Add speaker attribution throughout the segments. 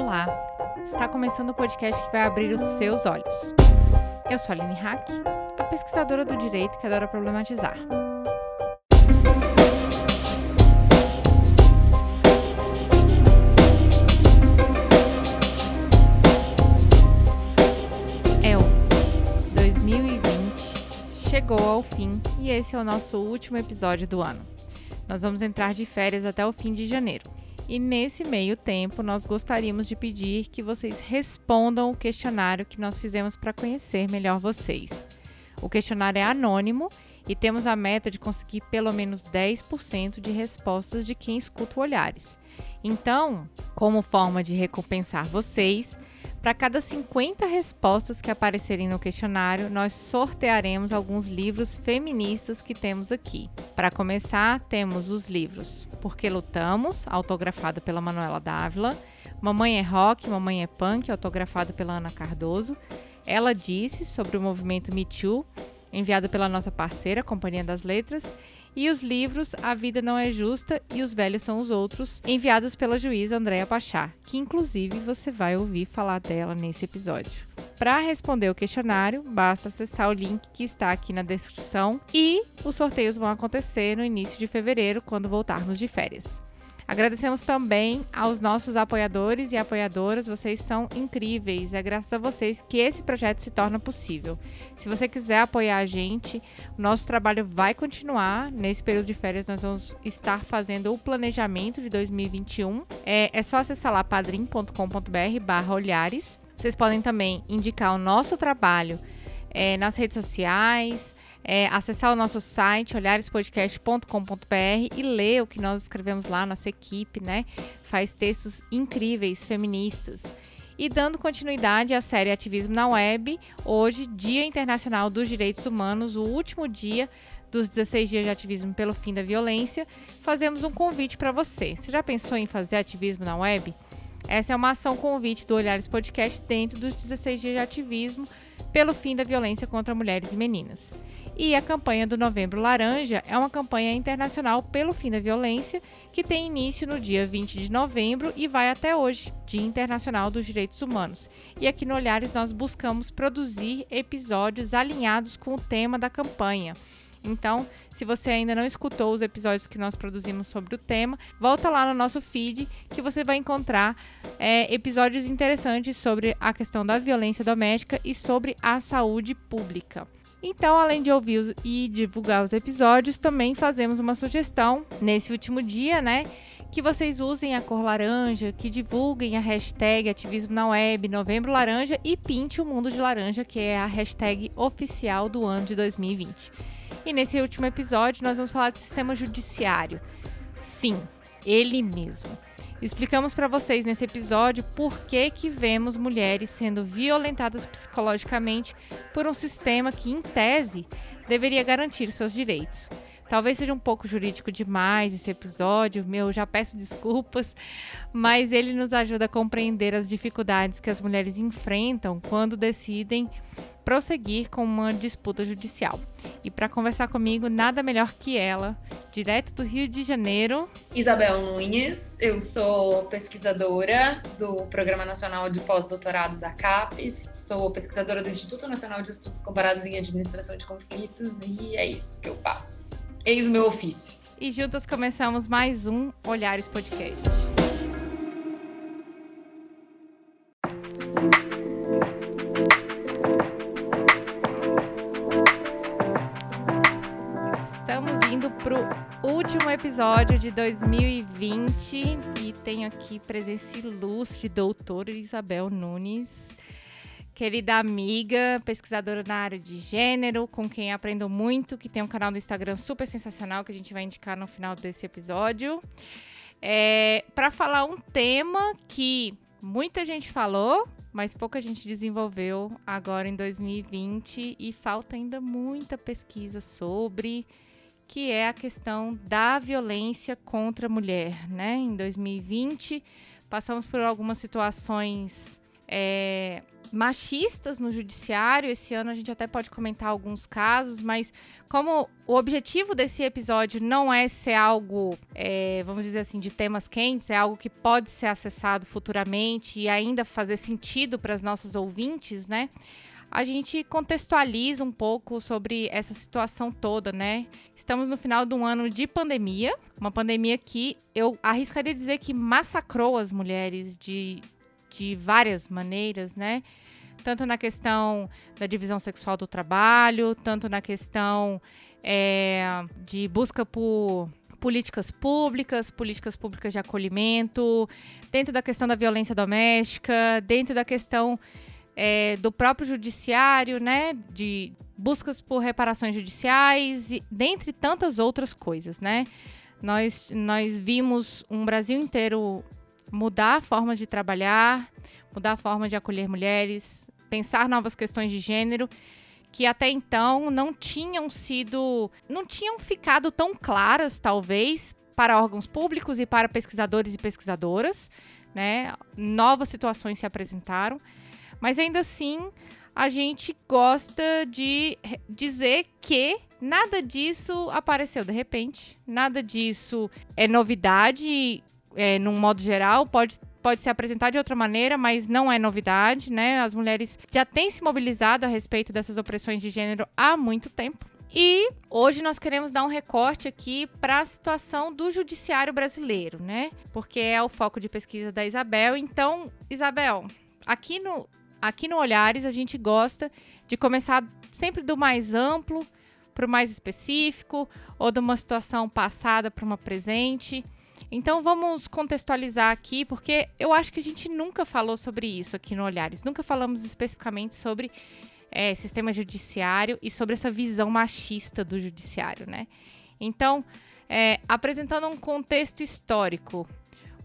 Speaker 1: Olá! Está começando o podcast que vai abrir os seus olhos. Eu sou a Aline Hack, a pesquisadora do direito que adora problematizar. É o 2020 chegou ao fim e esse é o nosso último episódio do ano. Nós vamos entrar de férias até o fim de janeiro. E nesse meio tempo, nós gostaríamos de pedir que vocês respondam o questionário que nós fizemos para conhecer melhor vocês. O questionário é anônimo e temos a meta de conseguir pelo menos 10% de respostas de quem escuta o Olhares. Então, como forma de recompensar vocês, para cada 50 respostas que aparecerem no questionário, nós sortearemos alguns livros feministas que temos aqui. Para começar, temos os livros Porque Lutamos, autografado pela Manuela Dávila, Mamãe é Rock, Mamãe é Punk, autografado pela Ana Cardoso, Ela Disse, sobre o movimento Me Too, enviado pela nossa parceira, Companhia das Letras, e os livros A Vida Não É Justa e Os Velhos São os Outros, enviados pela juíza Andréa Pachá, que inclusive você vai ouvir falar dela nesse episódio. Para responder o questionário, basta acessar o link que está aqui na descrição e os sorteios vão acontecer no início de fevereiro, quando voltarmos de férias. Agradecemos também aos nossos apoiadores e apoiadoras, vocês são incríveis. É graças a vocês que esse projeto se torna possível. Se você quiser apoiar a gente, o nosso trabalho vai continuar. Nesse período de férias, nós vamos estar fazendo o planejamento de 2021. É, é só acessar lá padrim.com.br/barra olhares. Vocês podem também indicar o nosso trabalho é, nas redes sociais é, acessar o nosso site, olharespodcast.com.br e ler o que nós escrevemos lá, nossa equipe, né? Faz textos incríveis, feministas. E dando continuidade à série Ativismo na Web, hoje, Dia Internacional dos Direitos Humanos, o último dia dos 16 dias de ativismo pelo fim da violência, fazemos um convite para você. Você já pensou em fazer ativismo na web? Essa é uma ação convite do Olhares Podcast dentro dos 16 dias de ativismo pelo fim da violência contra mulheres e meninas. E a campanha do Novembro Laranja é uma campanha internacional pelo fim da violência que tem início no dia 20 de novembro e vai até hoje, Dia Internacional dos Direitos Humanos. E aqui no Olhares nós buscamos produzir episódios alinhados com o tema da campanha. Então, se você ainda não escutou os episódios que nós produzimos sobre o tema, volta lá no nosso feed que você vai encontrar é, episódios interessantes sobre a questão da violência doméstica e sobre a saúde pública. Então, além de ouvir e divulgar os episódios, também fazemos uma sugestão nesse último dia, né? Que vocês usem a cor laranja, que divulguem a hashtag Ativismo na Web, Novembro Laranja e Pinte o Mundo de Laranja, que é a hashtag oficial do ano de 2020. E nesse último episódio, nós vamos falar de sistema judiciário. Sim, ele mesmo. Explicamos para vocês nesse episódio por que, que vemos mulheres sendo violentadas psicologicamente por um sistema que, em tese, deveria garantir seus direitos. Talvez seja um pouco jurídico demais esse episódio, meu, já peço desculpas, mas ele nos ajuda a compreender as dificuldades que as mulheres enfrentam quando decidem prosseguir com uma disputa judicial. E para conversar comigo, nada melhor que ela, direto do Rio de Janeiro.
Speaker 2: Isabel Nunes, eu sou pesquisadora do Programa Nacional de Pós-Doutorado da CAPES, sou pesquisadora do Instituto Nacional de Estudos Comparados em Administração de Conflitos e é isso que eu faço. Eis o meu ofício.
Speaker 1: E juntas começamos mais um Olhares Podcast. Episódio de 2020 e tenho aqui presença ilustre, doutora Isabel Nunes, querida amiga, pesquisadora na área de gênero, com quem aprendo muito, que tem um canal no Instagram super sensacional que a gente vai indicar no final desse episódio. É, Para falar um tema que muita gente falou, mas pouca gente desenvolveu agora em 2020 e falta ainda muita pesquisa sobre que é a questão da violência contra a mulher, né? Em 2020, passamos por algumas situações é, machistas no judiciário. Esse ano a gente até pode comentar alguns casos, mas como o objetivo desse episódio não é ser algo, é, vamos dizer assim, de temas quentes, é algo que pode ser acessado futuramente e ainda fazer sentido para as nossas ouvintes, né? A gente contextualiza um pouco sobre essa situação toda, né? Estamos no final de um ano de pandemia, uma pandemia que eu arriscaria dizer que massacrou as mulheres de, de várias maneiras, né? Tanto na questão da divisão sexual do trabalho, tanto na questão é, de busca por políticas públicas, políticas públicas de acolhimento, dentro da questão da violência doméstica, dentro da questão é, do próprio judiciário, né, de buscas por reparações judiciais, e, dentre tantas outras coisas, né. Nós, nós vimos um Brasil inteiro mudar formas de trabalhar, mudar a forma de acolher mulheres, pensar novas questões de gênero que até então não tinham sido, não tinham ficado tão claras, talvez, para órgãos públicos e para pesquisadores e pesquisadoras, né? Novas situações se apresentaram. Mas ainda assim, a gente gosta de dizer que nada disso apareceu de repente, nada disso é novidade, é, num modo geral, pode pode se apresentar de outra maneira, mas não é novidade, né? As mulheres já têm se mobilizado a respeito dessas opressões de gênero há muito tempo. E hoje nós queremos dar um recorte aqui para a situação do judiciário brasileiro, né? Porque é o foco de pesquisa da Isabel. Então, Isabel, aqui no aqui no Olhares a gente gosta de começar sempre do mais amplo para o mais específico, ou de uma situação passada para uma presente. Então vamos contextualizar aqui, porque eu acho que a gente nunca falou sobre isso aqui no Olhares. Nunca falamos especificamente sobre é, sistema judiciário e sobre essa visão machista do judiciário, né? Então, é, apresentando um contexto histórico,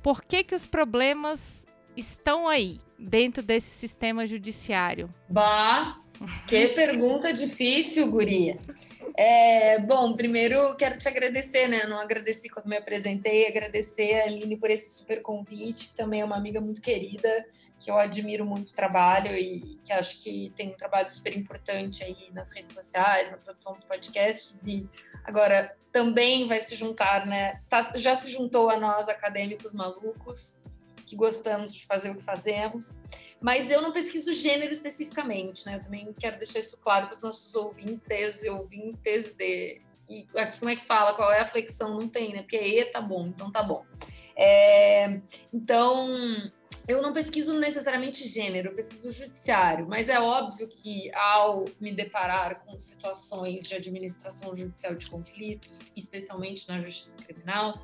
Speaker 1: por que, que os problemas estão aí, dentro desse sistema judiciário?
Speaker 2: Bah, que pergunta difícil, guria. É, bom, primeiro quero te agradecer, né? Eu não agradeci quando me apresentei, agradecer a Aline por esse super convite, também é uma amiga muito querida, que eu admiro muito o trabalho e que acho que tem um trabalho super importante aí nas redes sociais, na produção dos podcasts e agora também vai se juntar, né? já se juntou a nós acadêmicos malucos que gostamos de fazer o que fazemos. Mas eu não pesquiso gênero especificamente, né? Eu também quero deixar isso claro para os nossos ouvintes e ouvintes de. E aqui como é que fala? Qual é a flexão? Não tem, né? Porque E tá bom, então tá bom. É, então, eu não pesquiso necessariamente gênero, eu pesquiso judiciário, mas é óbvio que ao me deparar com situações de administração judicial de conflitos, especialmente na justiça criminal,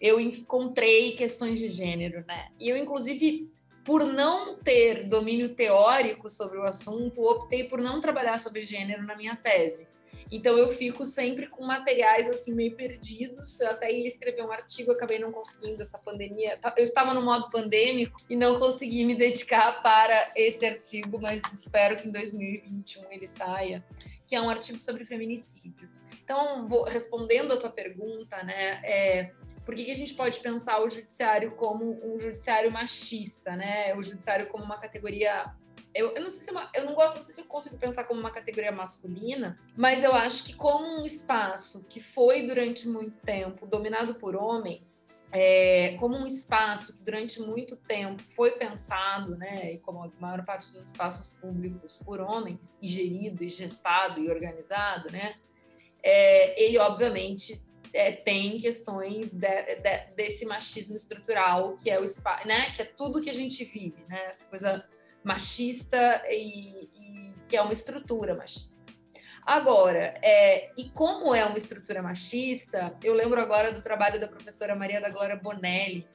Speaker 2: eu encontrei questões de gênero, né? E eu, inclusive, por não ter domínio teórico sobre o assunto, optei por não trabalhar sobre gênero na minha tese. Então eu fico sempre com materiais assim meio perdidos. Eu até ia escrever um artigo, acabei não conseguindo essa pandemia. Eu estava no modo pandêmico e não consegui me dedicar para esse artigo, mas espero que em 2021 ele saia, que é um artigo sobre feminicídio. Então, vou, respondendo a tua pergunta, né, é, por que, que a gente pode pensar o judiciário como um judiciário machista, né? O judiciário como uma categoria eu, eu, não sei se é uma, eu não gosto, não sei se eu consigo pensar como uma categoria masculina, mas eu acho que como um espaço que foi durante muito tempo dominado por homens, é, como um espaço que durante muito tempo foi pensado, né, e como a maior parte dos espaços públicos por homens, e gerido, e gestado e organizado, né, é, ele obviamente é, tem questões de, de, desse machismo estrutural que é o né, que é tudo que a gente vive, né, essa coisa machista e, e que é uma estrutura machista. Agora, é, e como é uma estrutura machista, eu lembro agora do trabalho da professora Maria da Glória Bonelli,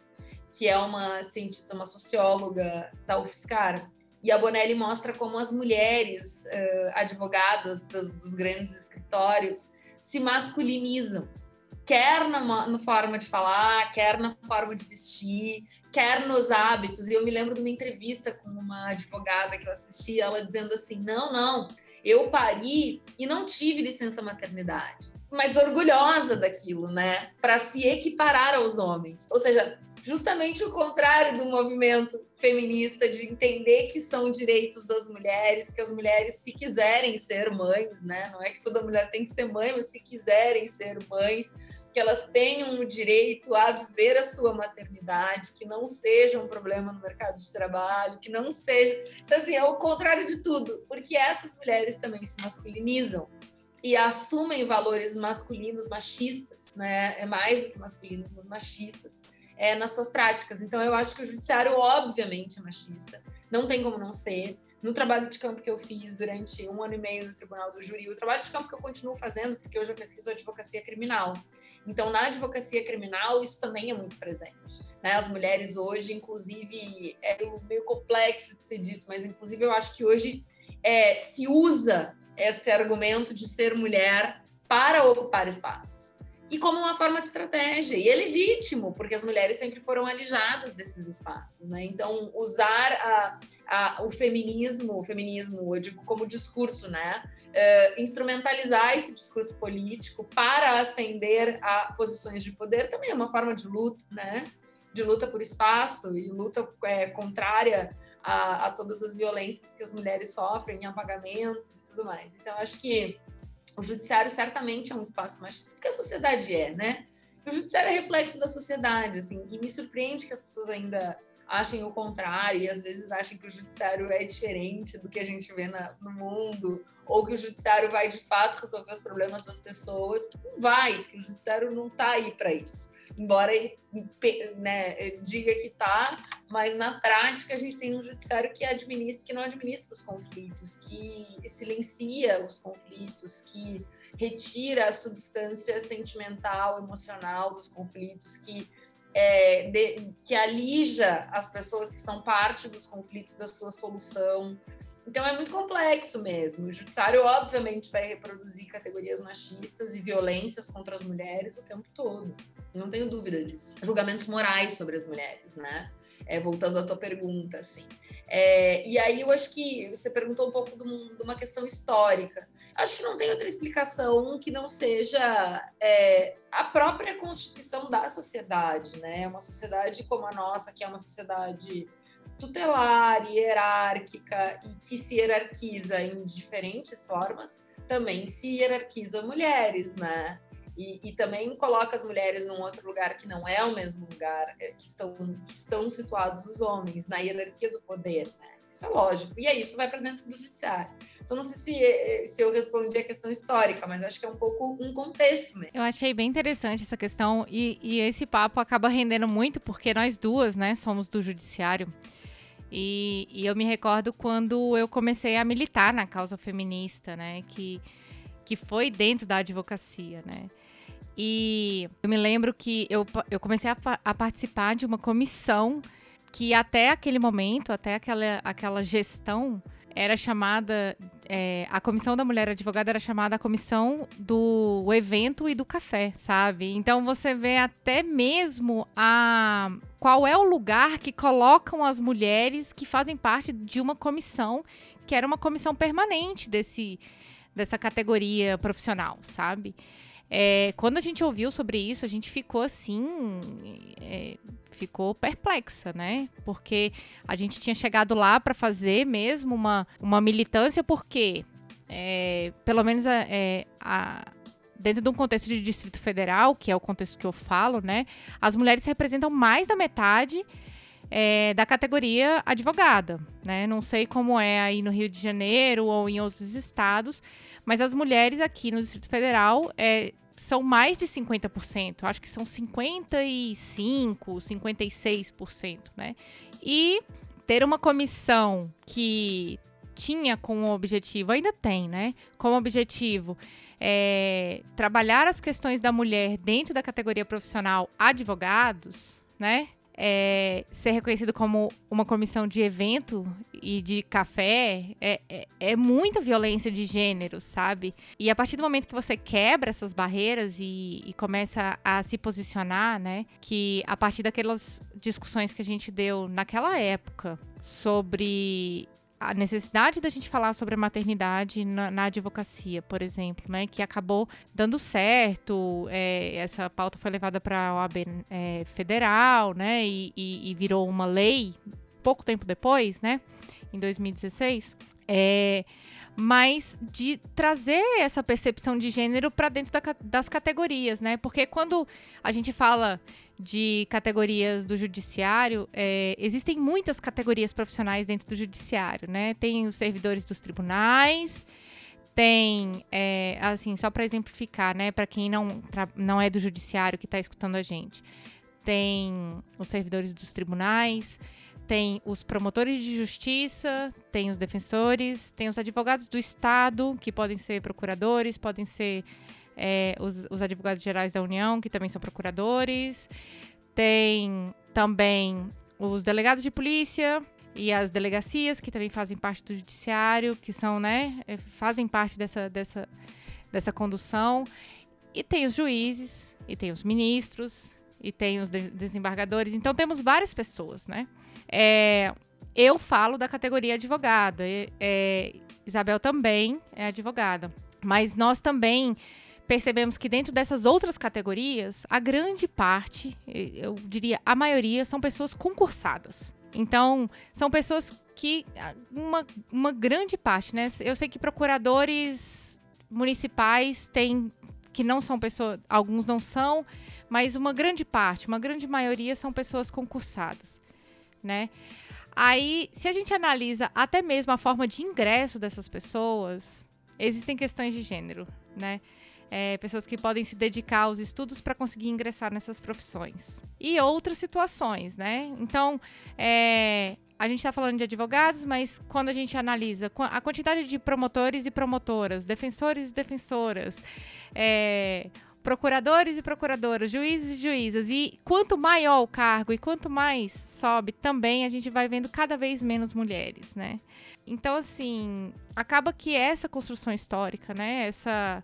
Speaker 2: que é uma cientista, uma socióloga da UFSCar, e a Bonelli mostra como as mulheres uh, advogadas dos, dos grandes escritórios se masculinizam quer na, na, forma de falar, quer na forma de vestir, quer nos hábitos. E eu me lembro de uma entrevista com uma advogada que eu assisti, ela dizendo assim: não, não, eu pari e não tive licença maternidade, mas orgulhosa daquilo, né? Para se equiparar aos homens. Ou seja, justamente o contrário do movimento feminista de entender que são direitos das mulheres, que as mulheres, se quiserem ser mães, né? Não é que toda mulher tem que ser mãe, mas se quiserem ser mães, que elas tenham o direito a viver a sua maternidade, que não seja um problema no mercado de trabalho, que não seja. Então, assim, é o contrário de tudo, porque essas mulheres também se masculinizam e assumem valores masculinos machistas, né? É mais do que masculinos, mas machistas é, nas suas práticas. Então, eu acho que o judiciário, obviamente, é machista. Não tem como não ser. No trabalho de campo que eu fiz durante um ano e meio no Tribunal do Júri, o trabalho de campo que eu continuo fazendo, porque hoje eu pesquiso advocacia criminal. Então, na advocacia criminal, isso também é muito presente. Né? As mulheres hoje, inclusive, é meio complexo de ser dito, mas inclusive eu acho que hoje é, se usa esse argumento de ser mulher para ocupar espaços e como uma forma de estratégia. E é legítimo, porque as mulheres sempre foram alijadas desses espaços, né? Então, usar a, a, o feminismo, o feminismo, eu digo como discurso, né? Uh, instrumentalizar esse discurso político para ascender a posições de poder também é uma forma de luta, né? De luta por espaço e luta é, contrária a, a todas as violências que as mulheres sofrem, em apagamentos e tudo mais. Então, acho que o judiciário certamente é um espaço machista, porque a sociedade é, né? O judiciário é reflexo da sociedade, assim, e me surpreende que as pessoas ainda achem o contrário e às vezes achem que o judiciário é diferente do que a gente vê na, no mundo, ou que o judiciário vai de fato resolver os problemas das pessoas. Não vai, porque o judiciário não está aí para isso embora ele né, diga que está, mas na prática a gente tem um judiciário que administra, que não administra os conflitos, que silencia os conflitos, que retira a substância sentimental, emocional dos conflitos, que é, de, que alija as pessoas que são parte dos conflitos da sua solução. Então é muito complexo mesmo. O judiciário, obviamente, vai reproduzir categorias machistas e violências contra as mulheres o tempo todo. Não tenho dúvida disso. Julgamentos morais sobre as mulheres, né? É, voltando à tua pergunta, assim. É, e aí eu acho que você perguntou um pouco de, um, de, uma questão histórica. Acho que não tem outra explicação que não seja é, a própria constituição da sociedade, né? Uma sociedade como a nossa, que é uma sociedade tutelar, hierárquica e que se hierarquiza em diferentes formas, também se hierarquiza mulheres, né? E, e, também coloca as mulheres num outro lugar que não é o mesmo lugar é, que estão, que estão situados os homens, na hierarquia do poder, né? Isso é lógico. E aí isso vai para dentro do judiciário. Então, não sei se, eh, se eu respondi a questão histórica, mas acho que é um pouco um contexto mesmo.
Speaker 1: Eu achei bem interessante essa questão e, e esse papo acaba rendendo muito, porque nós duas, né, somos do judiciário. E, e, eu me recordo quando eu comecei a militar na causa feminista, né? Que, que foi dentro da advocacia, né? E eu me lembro que eu, eu comecei a, a participar de uma comissão que até aquele momento, até aquela, aquela gestão, era chamada. É, a comissão da mulher advogada era chamada a comissão do evento e do café, sabe? Então você vê até mesmo a qual é o lugar que colocam as mulheres que fazem parte de uma comissão que era uma comissão permanente desse, dessa categoria profissional, sabe? É, quando a gente ouviu sobre isso, a gente ficou assim, é, ficou perplexa, né? Porque a gente tinha chegado lá para fazer mesmo uma, uma militância, porque, é, pelo menos é, a, dentro de um contexto de Distrito Federal, que é o contexto que eu falo, né? As mulheres representam mais da metade é, da categoria advogada, né? Não sei como é aí no Rio de Janeiro ou em outros estados, mas as mulheres aqui no Distrito Federal é, são mais de 50%, acho que são 55, 56%, né? E ter uma comissão que tinha como objetivo, ainda tem, né? Como objetivo é, trabalhar as questões da mulher dentro da categoria profissional advogados, né? É, ser reconhecido como uma comissão de evento e de café é, é, é, muita violência de gênero, sabe? E a partir do momento que você quebra essas barreiras e, e começa a se posicionar, né? Que a partir daquelas discussões que a gente deu naquela época sobre a necessidade da gente falar sobre a maternidade na, na advocacia, por exemplo, né, que acabou dando certo. É, essa pauta foi levada para a OAB é, federal, né, e, e, e, virou uma lei pouco tempo depois, né, em 2016. É, mas de trazer essa percepção de gênero para dentro da, das categorias, né? Porque quando a gente fala de categorias do judiciário, é, existem muitas categorias profissionais dentro do judiciário, né? Tem os servidores dos tribunais, tem, é, assim, só para exemplificar, né? Para quem não, pra, não é do judiciário que está escutando a gente, tem os servidores dos tribunais tem os promotores de justiça, tem os defensores, tem os advogados do Estado, que podem ser procuradores, podem ser é, os, os advogados gerais da União, que também são procuradores, tem também os delegados de polícia e as delegacias, que também fazem parte do judiciário, que são, né, é, fazem parte dessa, dessa, dessa condução. E tem os juízes, e tem os ministros, e tem os desembargadores. Então temos várias pessoas, né? É, eu falo da categoria advogada. É, Isabel também é advogada. Mas nós também percebemos que dentro dessas outras categorias, a grande parte, eu diria a maioria, são pessoas concursadas. Então, são pessoas que. Uma, uma grande parte, né? Eu sei que procuradores municipais têm. Que não são pessoas. Alguns não são, mas uma grande parte, uma grande maioria são pessoas concursadas né? Aí, se a gente analisa até mesmo a forma de ingresso dessas pessoas, existem questões de gênero, né? É, pessoas que podem se dedicar aos estudos para conseguir ingressar nessas profissões. E outras situações, né? Então, é, a gente está falando de advogados, mas quando a gente analisa a quantidade de promotores e promotoras, defensores e defensoras, é, procuradores e procuradoras, juízes e juízas. E quanto maior o cargo e quanto mais sobe, também a gente vai vendo cada vez menos mulheres, né? Então, assim, acaba que essa construção histórica, né? Essa,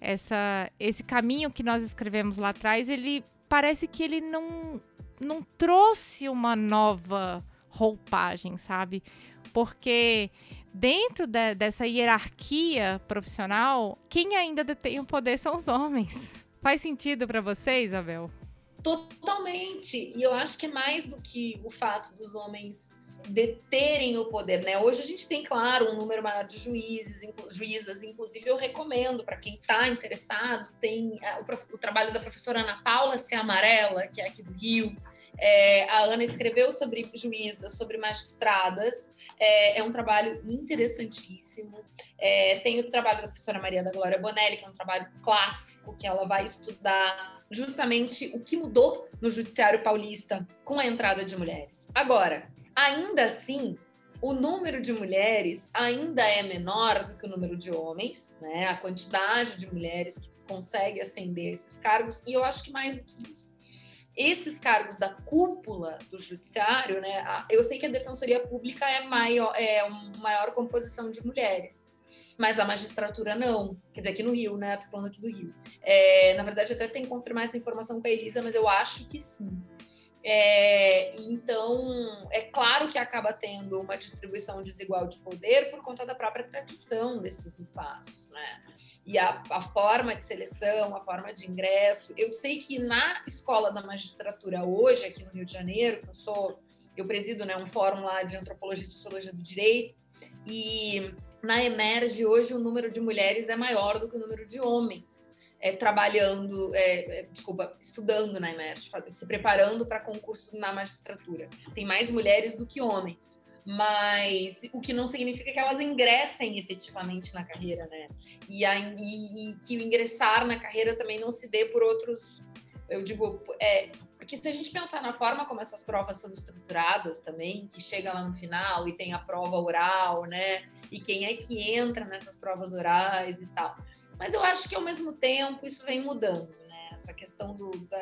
Speaker 1: essa, esse caminho que nós escrevemos lá atrás, ele parece que ele não, não trouxe uma nova roupagem, sabe? Porque dentro de, dessa hierarquia profissional, quem ainda detém o poder são os homens. Faz sentido para você, Isabel?
Speaker 2: Totalmente. E eu acho que é mais do que o fato dos homens deterem o poder, né? Hoje a gente tem, claro, um número maior de juízes, juízas, inclusive eu recomendo para quem está interessado, tem é, o, o, trabalho da professora Ana Paula Se Amarela, que é aqui do Rio, é, a Ana escreveu sobre juízas, sobre magistradas. É, é um trabalho interessantíssimo. É, tem o trabalho da professora Maria da Glória Bonelli, que é um trabalho clássico, que ela vai estudar justamente o que mudou no judiciário paulista com a entrada de mulheres. Agora, ainda assim, o número de mulheres ainda é menor do que o número de homens, né? A quantidade de mulheres que consegue ascender esses cargos, e eu acho que mais do que isso esses cargos da cúpula do judiciário, né? Eu sei que a defensoria pública é maior, é uma maior composição de mulheres, mas a magistratura não. Quer dizer, aqui no Rio, né? Tô falando aqui do Rio. É, na verdade, até tem que confirmar essa informação com a Elisa, mas eu acho que sim. É, então, é claro que acaba tendo uma distribuição desigual de poder por conta da própria tradição desses espaços, né? E a, a, forma de seleção, a forma de ingresso. Eu sei que na escola da magistratura hoje, aqui no Rio de Janeiro, eu sou, eu presido né, um fórum lá de antropologia e sociologia do direito, e na Emerge hoje o número de mulheres é maior do que o número de homens é, trabalhando, é, é, desculpa, estudando na Emerge, se preparando para concursos na magistratura. Tem mais mulheres do que homens, mas o que não significa que elas ingressem efetivamente na carreira, né? E, a, e, e que o ingressar na carreira também não se dê por outros, eu digo, é, porque se a gente pensar na forma como essas provas são estruturadas também, que chega lá no final e tem a prova oral, né? E quem é que entra nessas provas orais e tal. Mas eu acho que ao mesmo tempo isso vem mudando, né? Essa questão do. Da...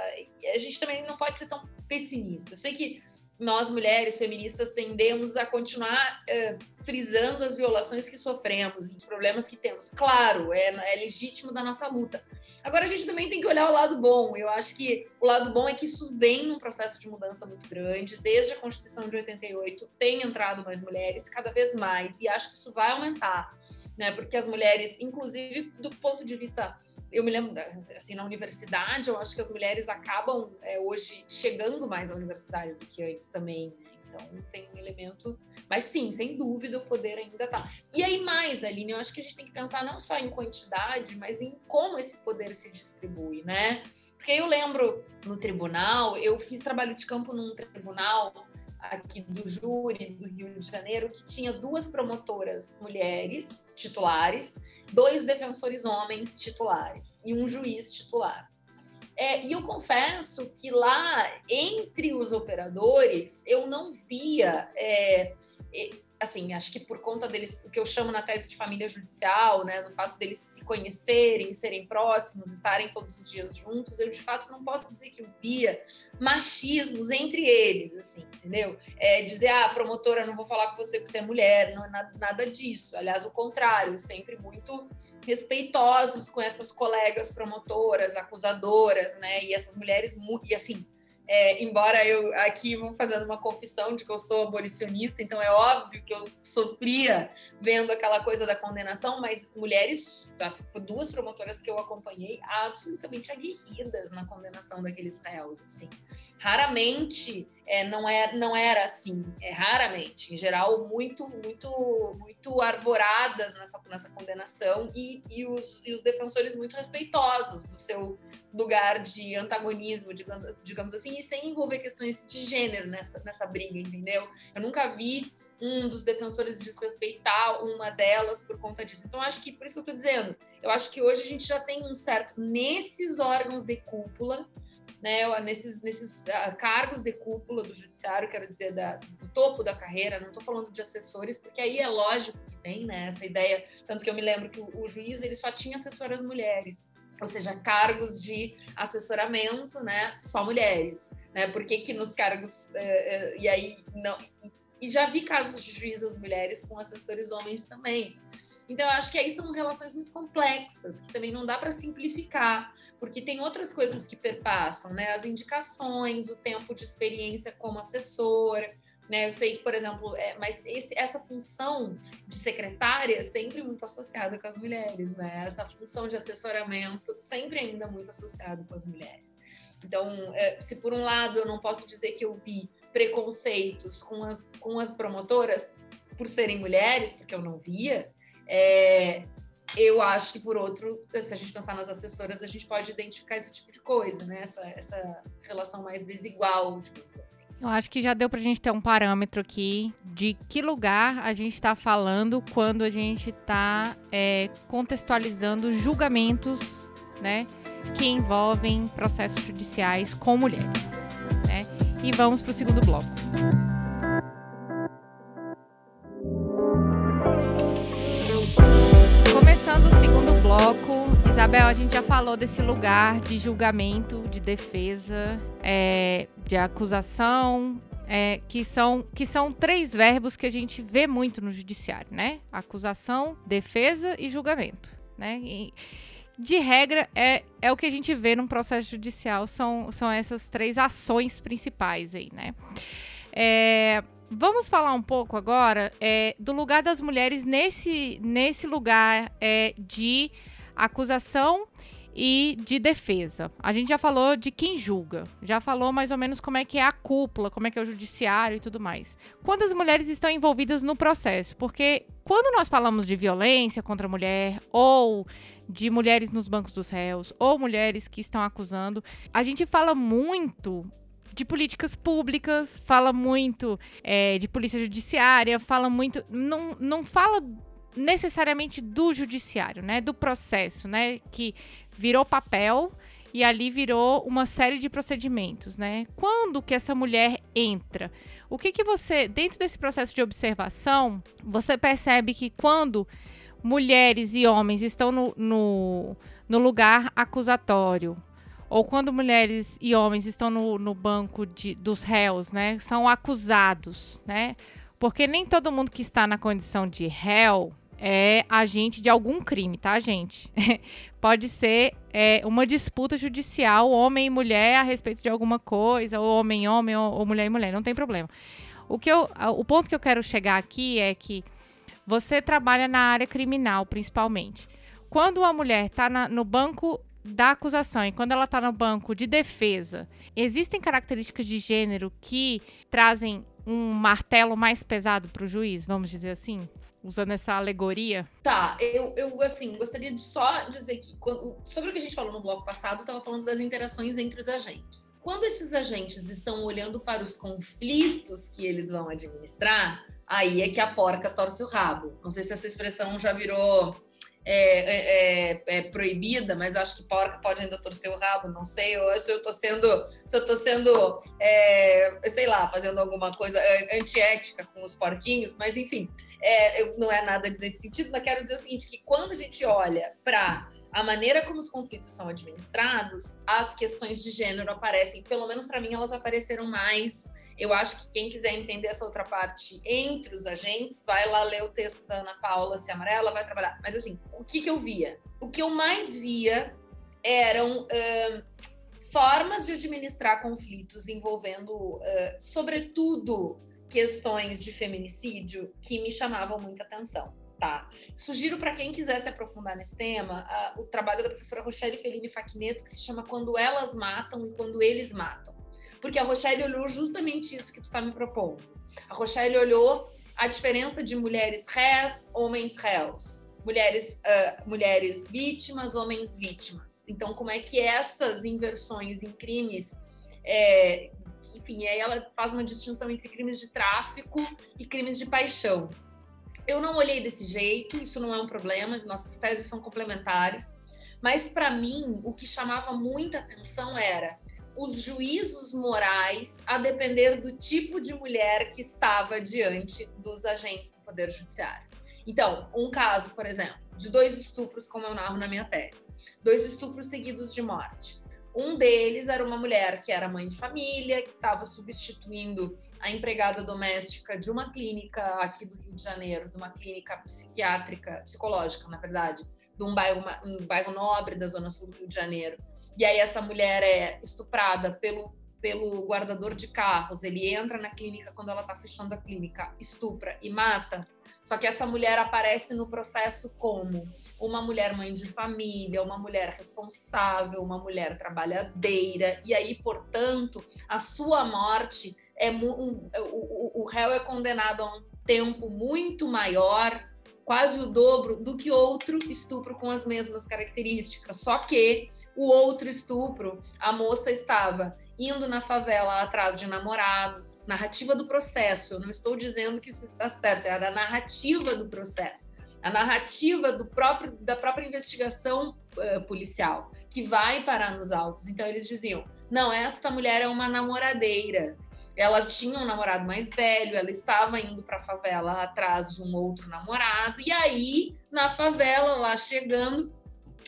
Speaker 2: A gente também não pode ser tão pessimista. Eu sei que nós mulheres feministas tendemos a continuar uh, frisando as violações que sofremos, os problemas que temos. Claro, é, é, legítimo da nossa luta. Agora a gente também tem que olhar o lado bom. Eu acho que o lado bom é que isso vem num processo de mudança muito grande. Desde a Constituição de 88 tem entrado mais mulheres, cada vez mais, e acho que isso vai aumentar, né? Porque as mulheres, inclusive do ponto de vista eu me lembro, assim, na universidade, eu acho que as mulheres acabam é, hoje chegando mais à universidade do que antes também. Então, tem um elemento. Mas sim, sem dúvida, o poder ainda tá. E aí, mais, Aline, eu acho que a gente tem que pensar não só em quantidade, mas em como esse poder se distribui, né? Porque eu lembro no tribunal, eu fiz trabalho de campo num tribunal aqui do júri do Rio de Janeiro que tinha duas promotoras mulheres titulares dois defensores homens titulares e um juiz titular. É, e eu confesso que lá, entre os operadores, eu não via é, assim, acho que por conta deles, o que eu chamo na tese de família judicial, né, do fato deles se conhecerem, serem próximos, estarem todos os dias juntos, eu de fato não posso dizer que via machismos entre eles, assim, entendeu? É, dizer, ah, promotora, não vou falar com você porque você é mulher, não é nada, nada disso. Aliás, o contrário, sempre muito respeitosos com essas colegas promotoras, acusadoras, né, e essas mulheres, e assim, é, embora eu aqui vou fazendo uma confissão de que eu sou abolicionista, então é óbvio que eu sofria vendo aquela coisa da condenação, mas mulheres, as duas promotoras que eu acompanhei, absolutamente aguerridas na condenação daqueles réus. Assim. Raramente é, não, é, não era assim, é raramente, em geral, muito, muito, muito arvoradas nessa, nessa condenação e, e, os, e os defensores muito respeitosos do seu lugar de antagonismo, digamos, digamos assim, e sem envolver questões de gênero nessa, nessa briga, entendeu? Eu nunca vi um dos defensores desrespeitar uma delas por conta disso. Então, acho que, por isso que eu estou dizendo, eu acho que hoje a gente já tem um certo, nesses órgãos de cúpula, né, nesses, nesses uh, cargos de cúpula do judiciário, quero dizer, da, do topo da carreira, não estou falando de assessores, porque aí é lógico que tem né, essa ideia, tanto que eu me lembro que o, o juiz ele só tinha assessoras mulheres, ou seja, cargos de assessoramento, né, só mulheres, né, por que que nos cargos, uh, uh, e aí, não, e já vi casos de juízas mulheres com assessores homens também, então, eu acho que aí são relações muito complexas, que também não dá para simplificar, porque tem outras coisas que perpassam, né? As indicações, o tempo de experiência como assessora, né? Eu sei que, por exemplo, é, mas esse, essa função de secretária é sempre muito associada com as mulheres, né? Essa função de assessoramento sempre ainda muito associada com as mulheres. Então, é, se por um lado eu não posso dizer que eu vi preconceitos com as, com as promotoras por serem mulheres, porque eu não via, é, eu acho que, por outro, se a gente pensar nas assessoras, a gente pode identificar esse tipo de coisa, né? Essa, essa relação mais desigual, digamos assim.
Speaker 1: Eu acho que já deu para a gente ter um parâmetro aqui de que lugar a gente está falando quando a gente está é, contextualizando julgamentos, né? Que envolvem processos judiciais com mulheres, né? E vamos para o segundo bloco. Bloco. Isabel, a gente já falou desse lugar de julgamento, de defesa, é, de acusação, é, que, são, que são três verbos que a gente vê muito no judiciário, né? Acusação, defesa e julgamento, né? E, de regra, é, é o que a gente vê num processo judicial, são, são essas três ações principais aí, né? É, Vamos falar um pouco agora é, do lugar das mulheres nesse, nesse lugar é, de acusação e de defesa. A gente já falou de quem julga, já falou mais ou menos como é que é a cúpula, como é que é o judiciário e tudo mais. Quando as mulheres estão envolvidas no processo, porque quando nós falamos de violência contra a mulher ou de mulheres nos bancos dos réus ou mulheres que estão acusando, a gente fala muito de políticas públicas, fala muito é, de polícia judiciária, fala muito. Não, não fala necessariamente do judiciário, né? Do processo, né? Que virou papel e ali virou uma série de procedimentos, né? Quando que essa mulher entra? O que que você, dentro desse processo de observação, você percebe que quando mulheres e homens estão no, no, no lugar acusatório, ou quando mulheres e homens estão no, no banco de, dos réus, né, são acusados, né? Porque nem todo mundo que está na condição de réu é agente de algum crime, tá, gente? Pode ser é, uma disputa judicial, homem e mulher, a respeito de alguma coisa, ou homem e homem, ou, ou mulher e mulher, não tem problema. O, que eu, o ponto que eu quero chegar aqui é que você trabalha na área criminal, principalmente. Quando uma mulher está no banco da acusação e quando ela está no banco de defesa, existem características de gênero que trazem um martelo mais pesado para o juiz, vamos dizer assim? Usando essa alegoria?
Speaker 2: Tá, eu, eu assim, gostaria de só dizer que sobre o que a gente falou no bloco passado, estava falando das interações entre os agentes. Quando esses agentes estão olhando para os conflitos que eles vão administrar, aí é que a porca torce o rabo. Não sei se essa expressão já virou é, é, é, é, proibida, mas acho que porca pode ainda torcer o rabo, não sei. Eu se eu tô sendo, se eu tô sendo, é, sei lá, fazendo alguma coisa é, antiética com os porquinhos, mas enfim, é, não é nada nesse sentido, mas quero dizer o seguinte: que quando a gente olha para a maneira como os conflitos são administrados, as questões de gênero aparecem, pelo menos para mim, elas apareceram mais eu acho que quem quiser entender essa outra parte entre os agentes, vai lá ler o texto da Ana Paula Se Amarela, vai trabalhar. Mas assim, o que, que eu via? O que eu mais via eram uh, formas de administrar conflitos envolvendo, uh, sobretudo, questões de feminicídio que me chamavam muita atenção. Tá. Sugiro para quem quiser se aprofundar nesse tema uh, o trabalho da professora Rochelle Fellini Facneto, que se chama Quando Elas Matam e Quando Eles Matam. Porque a Rochelle olhou justamente isso que tu está me propondo. A Rochelle olhou a diferença de mulheres réis, homens réus. Mulheres, uh, mulheres vítimas, homens vítimas. Então, como é que essas inversões em crimes é, enfim, aí ela faz uma distinção entre crimes de tráfico e crimes de paixão. Eu não olhei desse jeito, isso não é um problema, nossas teses são complementares, mas para mim o que chamava muita atenção era os juízos morais a depender do tipo de mulher que estava diante dos agentes do Poder Judiciário. Então, um caso, por exemplo, de dois estupros, como eu narro na minha tese, dois estupros seguidos de morte. Um deles era uma mulher que era mãe de família, que estava substituindo a empregada doméstica de uma clínica aqui do Rio de Janeiro, de uma clínica psiquiátrica, psicológica, na verdade, de um bairro, um bairro nobre da zona sul do Rio de Janeiro. E aí essa mulher é estuprada pelo, pelo guardador de carros, ele entra na clínica quando ela está fechando a clínica, estupra e mata. Só que essa mulher aparece no processo como uma mulher mãe de família, uma mulher responsável, uma mulher trabalhadeira, e aí, portanto, a sua morte é um, o, o réu é condenado a um tempo muito maior quase o dobro do que outro estupro com as mesmas características. Só que o outro estupro, a moça estava indo na favela atrás de namorado, narrativa do processo. Eu não estou dizendo que isso está certo, é a narrativa do processo. A narrativa do próprio, da própria investigação uh, policial, que vai parar nos autos. Então, eles diziam: não, esta mulher é uma namoradeira, ela tinha um namorado mais velho, ela estava indo para a favela atrás de um outro namorado, e aí, na favela, lá chegando,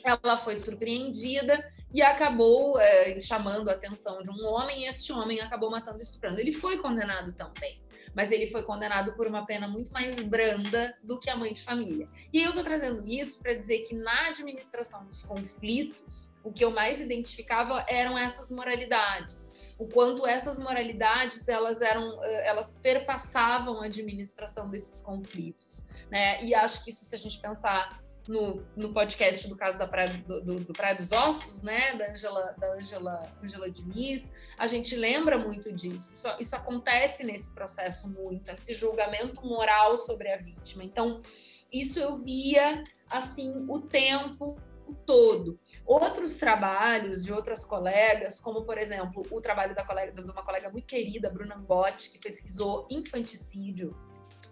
Speaker 2: ela foi surpreendida e acabou é, chamando a atenção de um homem, e este homem acabou matando e estuprando. Ele foi condenado também, mas ele foi condenado por uma pena muito mais branda do que a mãe de família. E eu estou trazendo isso para dizer que na administração dos conflitos, o que eu mais identificava eram essas moralidades o quanto essas moralidades elas eram eh, elas perpassavam a administração desses conflitos né e acho que isso se a gente pensar no, no podcast do caso da Praia, do, do, do Praia dos Ossos, né, da Angela, da Angela, Angela Diniz, a gente lembra muito disso. Isso, isso acontece nesse processo muito, esse julgamento moral sobre a vítima. Então, isso eu via assim o tempo todo. Outros trabalhos de outras colegas, como por exemplo o trabalho da colega, de uma colega muito querida, Bruna Angotti, que pesquisou infanticídio.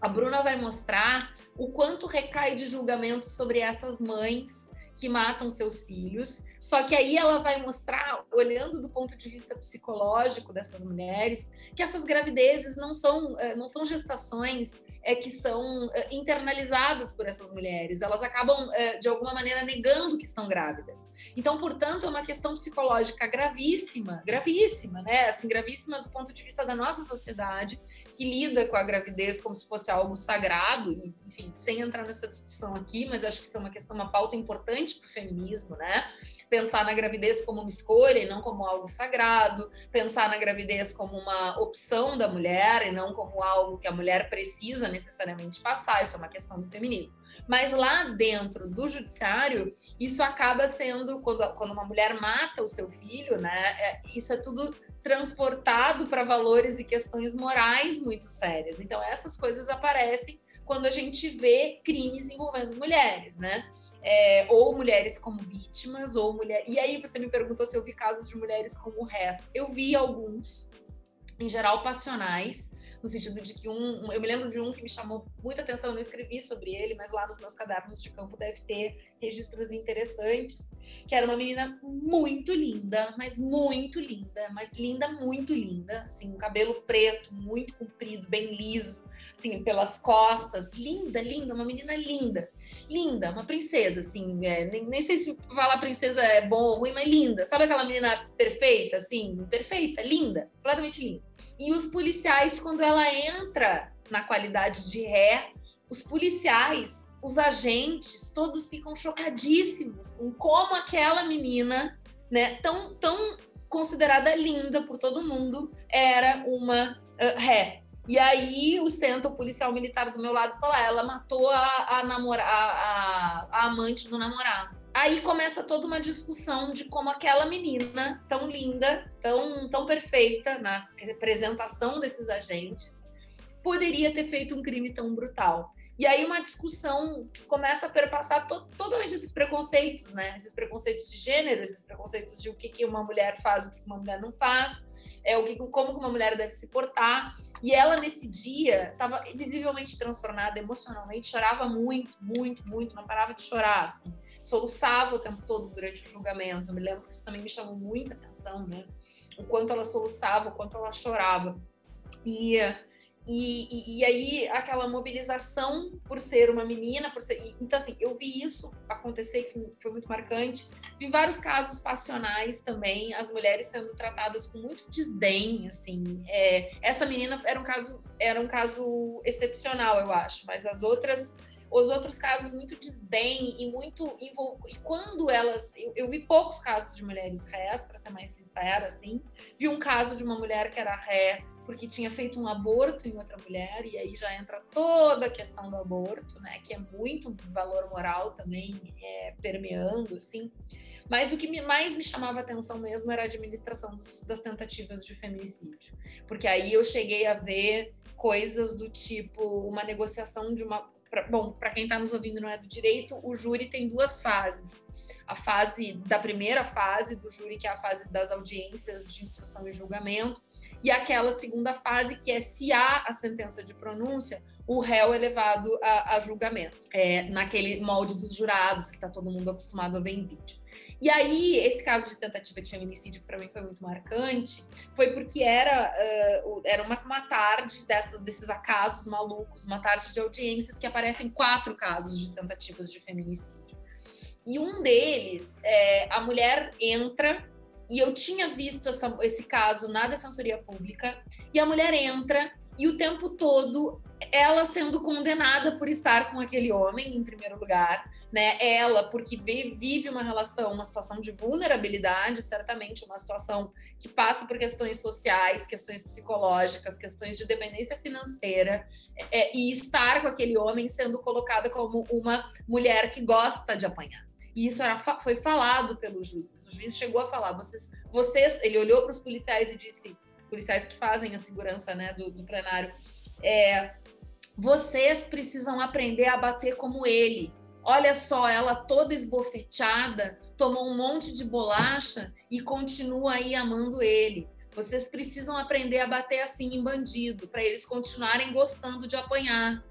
Speaker 2: A Bruna vai mostrar o quanto recai de julgamento sobre essas mães que matam seus filhos. Só que aí ela vai mostrar, olhando do ponto de vista psicológico dessas mulheres, que essas gravidezes não são, eh, não são gestações é, que são é, internalizadas por essas mulheres. Elas acabam, é, de alguma maneira, negando que estão grávidas. Então, portanto, é uma questão psicológica gravíssima, gravíssima, né? Assim, gravíssima do ponto de vista da nossa sociedade, que lida com a gravidez como se fosse algo sagrado, enfim, sem entrar nessa discussão aqui, mas acho que isso é uma questão, uma pauta importante para o feminismo, né? Pensar na gravidez como uma escolha e não como algo sagrado, pensar na gravidez como uma opção da mulher e não como algo que a mulher precisa necessariamente passar, isso é uma questão do feminismo. Mas lá dentro do judiciário, isso acaba sendo, quando, quando uma mulher mata o seu filho, né? É, isso é tudo transportado para valores e questões morais muito sérias. Então, essas coisas aparecem quando a gente vê crimes envolvendo mulheres, né? É, ou mulheres como vítimas, ou mulher. E aí você me perguntou se eu vi casos de mulheres como réis. Eu vi alguns, em geral passionais, no sentido de que um, um, eu me lembro de um que me chamou muita atenção, eu não escrevi sobre ele, mas lá nos meus cadernos de campo deve ter registros interessantes, que era uma menina muito linda, mas muito linda, mas linda, muito linda, assim, um cabelo preto, muito comprido, bem liso, assim, pelas costas, linda, linda, uma menina linda, linda, uma princesa, assim, é, nem, nem sei se falar princesa é bom ou ruim, mas linda, sabe aquela menina perfeita, assim, perfeita, linda, completamente linda. E os policiais, quando ela entra na qualidade de ré, os policiais, os agentes, todos ficam chocadíssimos com como aquela menina, né, tão, tão considerada linda por todo mundo, era uma uh, ré. E aí o centro policial militar do meu lado fala, ela matou a, a, namora, a, a, a, amante do namorado. Aí começa toda uma discussão de como aquela menina tão linda, tão, tão perfeita na representação desses agentes, poderia ter feito um crime tão brutal. E aí uma discussão que começa a perpassar to totalmente esses preconceitos, né? Esses preconceitos de gênero, esses preconceitos de o que, que uma mulher faz, o que uma mulher não faz, é o que, como que uma mulher deve se portar. E ela nesse dia estava visivelmente transtornada emocionalmente, chorava muito, muito, muito, não parava de chorar, assim. Soluçava o tempo todo durante o julgamento. Eu me lembro que isso também me chamou muita atenção, né? O quanto ela soluçava, o quanto ela chorava. E e, e, aí, aquela mobilização por ser uma menina, por ser. E, então, assim, eu vi isso acontecer, que foi muito marcante. Vi vários casos passionais também, as mulheres sendo tratadas com muito desdém, assim. É, essa menina era um caso, era um caso excepcional, eu acho, mas as outras. Os outros casos, muito desdém e muito. E quando elas. Eu, eu vi poucos casos de mulheres rés, para ser mais sincera, assim. Vi um caso de uma mulher que era ré porque tinha feito um aborto em outra mulher, e aí já entra toda a questão do aborto, né, que é muito valor moral também é, permeando, assim. Mas o que mais me chamava atenção mesmo era a administração dos, das tentativas de feminicídio, porque aí eu cheguei a ver coisas do tipo uma negociação de uma. Pra, bom, para quem está nos ouvindo não é do direito, o júri tem duas fases a fase da primeira fase do júri, que é a fase das audiências de instrução e julgamento, e aquela segunda fase, que é se há a sentença de pronúncia, o réu é levado a, a julgamento, é, naquele molde dos jurados, que está todo mundo acostumado a ver em vídeo. E aí, esse caso de tentativa de feminicídio, para mim foi muito marcante, foi porque era, uh, era uma, uma tarde dessas, desses acasos malucos, uma tarde de audiências que aparecem quatro casos de tentativas de feminicídio. E um deles, é, a mulher entra, e eu tinha visto essa, esse caso na Defensoria Pública, e a mulher entra, e o tempo todo ela sendo condenada por estar com aquele homem, em primeiro lugar, né? Ela, porque vive uma relação, uma situação de vulnerabilidade, certamente uma situação que passa por questões sociais, questões psicológicas, questões de dependência financeira, é, e estar com aquele homem sendo colocada como uma mulher que gosta de apanhar. E isso era, foi falado pelo juiz. O juiz chegou a falar: vocês, vocês ele olhou para os policiais e disse, policiais que fazem a segurança né, do, do plenário, é, vocês precisam aprender a bater como ele. Olha só, ela toda esbofeteada, tomou um monte de bolacha e continua aí amando ele. Vocês precisam aprender a bater assim em bandido, para eles continuarem gostando de apanhar.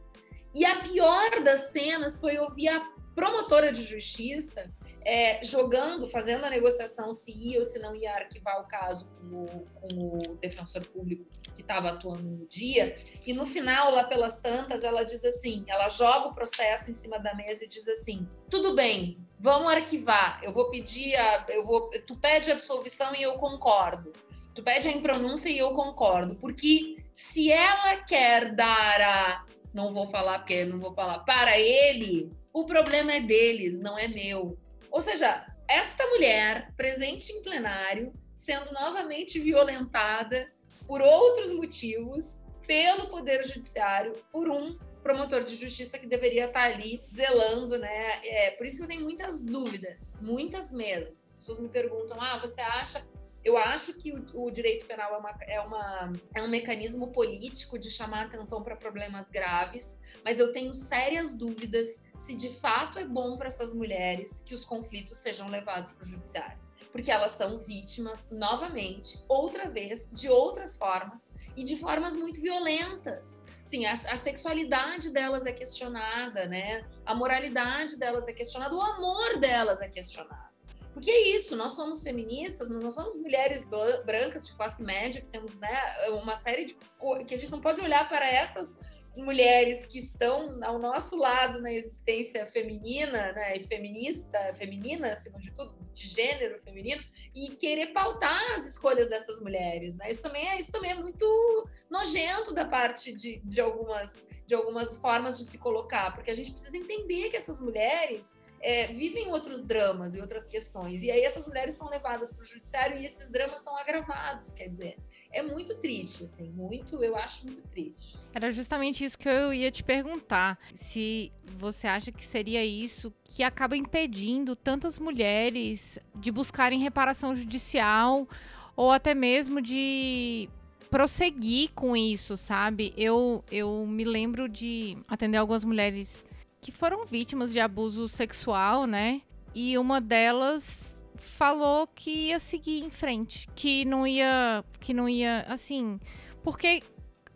Speaker 2: E a pior das cenas foi ouvir a promotora de justiça é, jogando, fazendo a negociação se ia ou se não ia arquivar o caso com o, com o defensor público que estava atuando no dia. E no final, lá pelas tantas, ela diz assim: ela joga o processo em cima da mesa e diz assim: tudo bem, vamos arquivar. Eu vou pedir, a, eu vou, tu pede absolvição e eu concordo. Tu pede a impronúncia e eu concordo, porque se ela quer dar a não vou falar porque não vou falar para ele, o problema é deles, não é meu. Ou seja, esta mulher presente em plenário, sendo novamente violentada por outros motivos pelo Poder Judiciário, por um promotor de justiça que deveria estar ali zelando, né? É, por isso que eu tenho muitas dúvidas, muitas mesmo. As pessoas me perguntam: ah, você acha eu acho que o, o direito penal é, uma, é, uma, é um mecanismo político de chamar atenção para problemas graves, mas eu tenho sérias dúvidas se de fato é bom para essas mulheres que os conflitos sejam levados para o judiciário. Porque elas são vítimas, novamente, outra vez, de outras formas e de formas muito violentas. Sim, a, a, sexualidade delas é questionada, né? A moralidade delas é questionada, o amor delas é questionado. Porque é isso, nós somos feministas, nós somos mulheres brancas de classe média, que temos né, uma série de que a gente não pode olhar para essas mulheres que estão ao nosso lado na existência feminina, né, e feminista, feminina, acima de tudo, de gênero feminino, e querer pautar as escolhas dessas mulheres, né? Isso também é, isso também é muito nojento da parte de, de algumas de algumas formas de se colocar, porque a gente precisa entender que essas mulheres é, vivem outros dramas e outras questões. E aí essas mulheres são levadas para o judiciário e esses dramas são agravados, quer dizer. É muito triste, assim, muito, eu acho muito triste.
Speaker 1: Era justamente isso que eu ia te perguntar. Se você acha que seria isso que acaba impedindo tantas mulheres de buscarem reparação judicial ou até mesmo de prosseguir com isso, sabe? Eu, eu me lembro de atender algumas mulheres que foram vítimas de abuso sexual, né? E uma delas falou que ia seguir em frente, que não ia, que não ia, assim, porque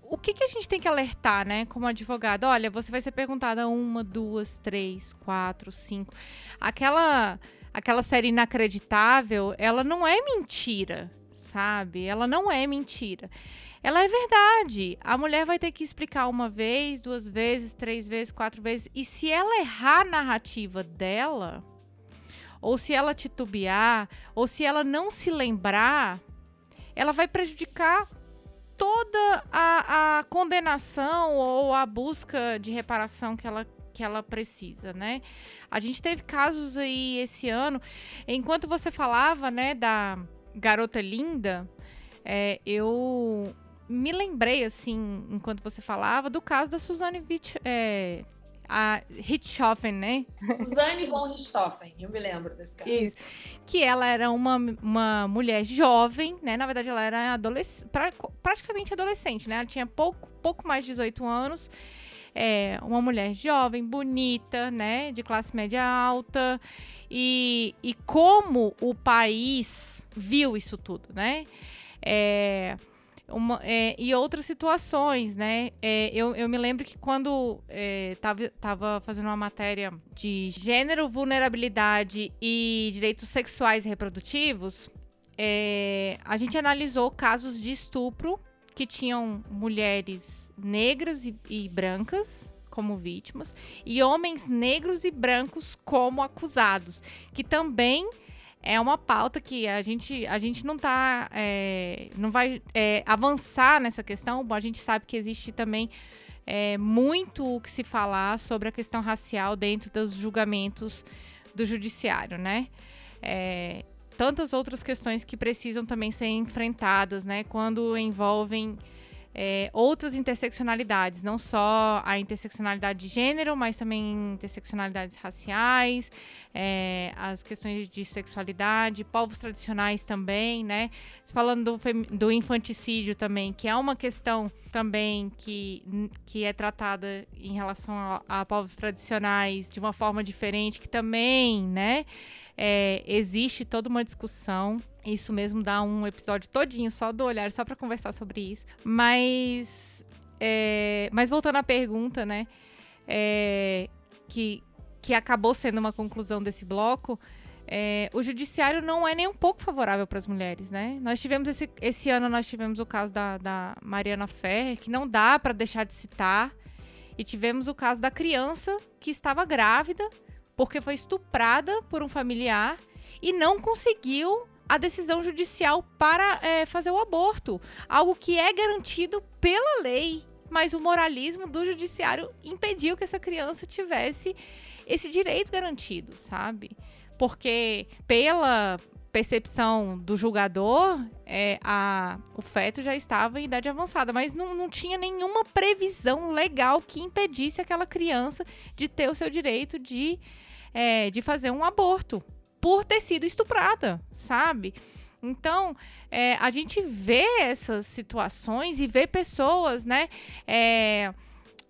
Speaker 1: o que, que a gente tem que alertar, né, como advogado? Olha, você vai ser perguntada uma, duas, três, quatro, cinco. Aquela, aquela série inacreditável, ela não é mentira, sabe? Ela não é mentira ela é verdade. A mulher vai ter que explicar uma vez, duas vezes, três vezes, quatro vezes. E se ela errar a narrativa dela, ou se ela titubear, ou se ela não se lembrar, ela vai prejudicar toda a, a condenação ou a busca de reparação que ela que ela precisa, né? A gente teve casos aí esse ano, enquanto você falava, né, da garota linda, é, eu me lembrei, assim, enquanto você falava, do caso da Suzane Witt, é, a Richthofen, né?
Speaker 2: Suzane von Richthofen, eu me lembro desse caso.
Speaker 1: Isso. Que ela era uma, uma mulher jovem, né? Na verdade, ela era adolesc pra, praticamente adolescente, né? Ela tinha pouco, pouco mais de 18 anos. É, uma mulher jovem, bonita, né? De classe média alta. E, e como o país viu isso tudo, né? É, uma, é, e outras situações, né? É, eu, eu me lembro que quando é, tava, tava fazendo uma matéria de gênero, vulnerabilidade e direitos sexuais e reprodutivos, é, a gente analisou casos de estupro que tinham mulheres negras e, e brancas como vítimas e homens negros e brancos como acusados, que também é uma pauta que a gente, a gente não tá. É, não vai é, avançar nessa questão. A gente sabe que existe também é, muito o que se falar sobre a questão racial dentro dos julgamentos do judiciário, né? É, tantas outras questões que precisam também ser enfrentadas, né? Quando envolvem é, outras interseccionalidades, não só a interseccionalidade de gênero, mas também interseccionalidades raciais, é, as questões de sexualidade, povos tradicionais também, né? Falando do, do infanticídio também, que é uma questão também que, que é tratada em relação a, a povos tradicionais de uma forma diferente, que também, né? É, existe toda uma discussão. Isso mesmo dá um episódio todinho só do olhar, só para conversar sobre isso. Mas, é, mas voltando à pergunta, né? É, que, que acabou sendo uma conclusão desse bloco, é, o judiciário não é nem um pouco favorável para as mulheres, né? Nós tivemos esse, esse ano nós tivemos o caso da, da Mariana Ferrer, que não dá para deixar de citar, e tivemos o caso da criança que estava grávida porque foi estuprada por um familiar e não conseguiu a decisão judicial para é, fazer o aborto, algo que é garantido pela lei, mas o moralismo do judiciário impediu que essa criança tivesse esse direito garantido, sabe? Porque pela percepção do julgador, é, a, o feto já estava em idade avançada, mas não, não tinha nenhuma previsão legal que impedisse aquela criança de ter o seu direito de, é, de fazer um aborto por ter sido estuprada, sabe? Então, é, a gente vê essas situações e vê pessoas, né, é,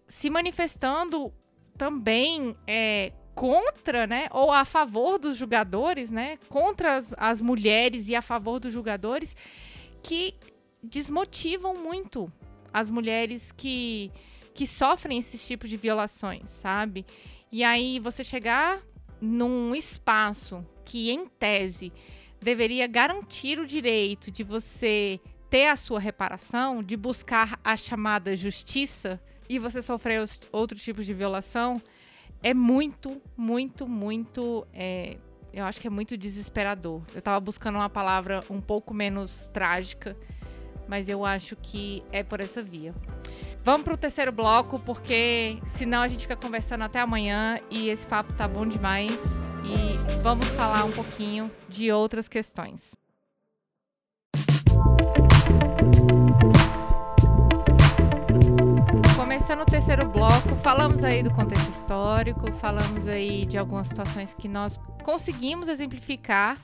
Speaker 1: se manifestando também é, contra, né, ou a favor dos jogadores, né, contra as, as mulheres e a favor dos jogadores, que desmotivam muito as mulheres que, que sofrem esses tipos de violações, sabe? E aí você chegar num espaço que, em tese, deveria garantir o direito de você ter a sua reparação, de buscar a chamada justiça, e você sofrer outros tipos de violação, é muito, muito, muito. É, eu acho que é muito desesperador. Eu tava buscando uma palavra um pouco menos trágica, mas eu acho que é por essa via. Vamos pro terceiro bloco, porque senão a gente fica conversando até amanhã e esse papo tá bom demais. E vamos falar um pouquinho de outras questões. Começando o terceiro bloco, falamos aí do contexto histórico, falamos aí de algumas situações que nós conseguimos exemplificar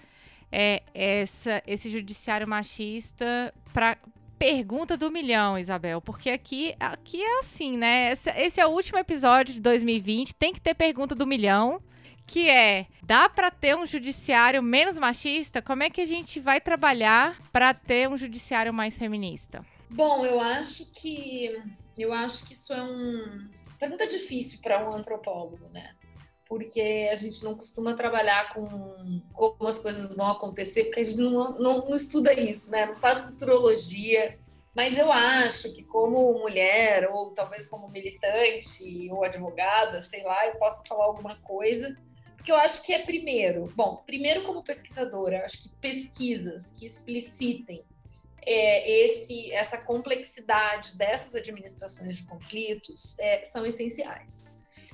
Speaker 1: é, essa, esse judiciário machista para pergunta do milhão, Isabel, porque aqui, aqui é assim, né? Esse, esse, é o último episódio de 2020, tem que ter pergunta do milhão, que é: dá para ter um judiciário menos machista? Como é que a gente vai trabalhar para ter um judiciário mais feminista?
Speaker 2: Bom, eu acho que eu acho que isso é um pergunta difícil para um antropólogo, né? Porque a gente não costuma trabalhar com como as coisas vão acontecer, porque a gente não, não, não estuda isso, né? Não faz futurologia. Mas eu acho que como mulher, ou talvez como militante, ou advogada, sei lá, eu posso falar alguma coisa porque eu acho que é primeiro, bom, primeiro como pesquisadora, acho que pesquisas que explicitem é, esse, essa complexidade dessas administrações de conflitos é, são essenciais.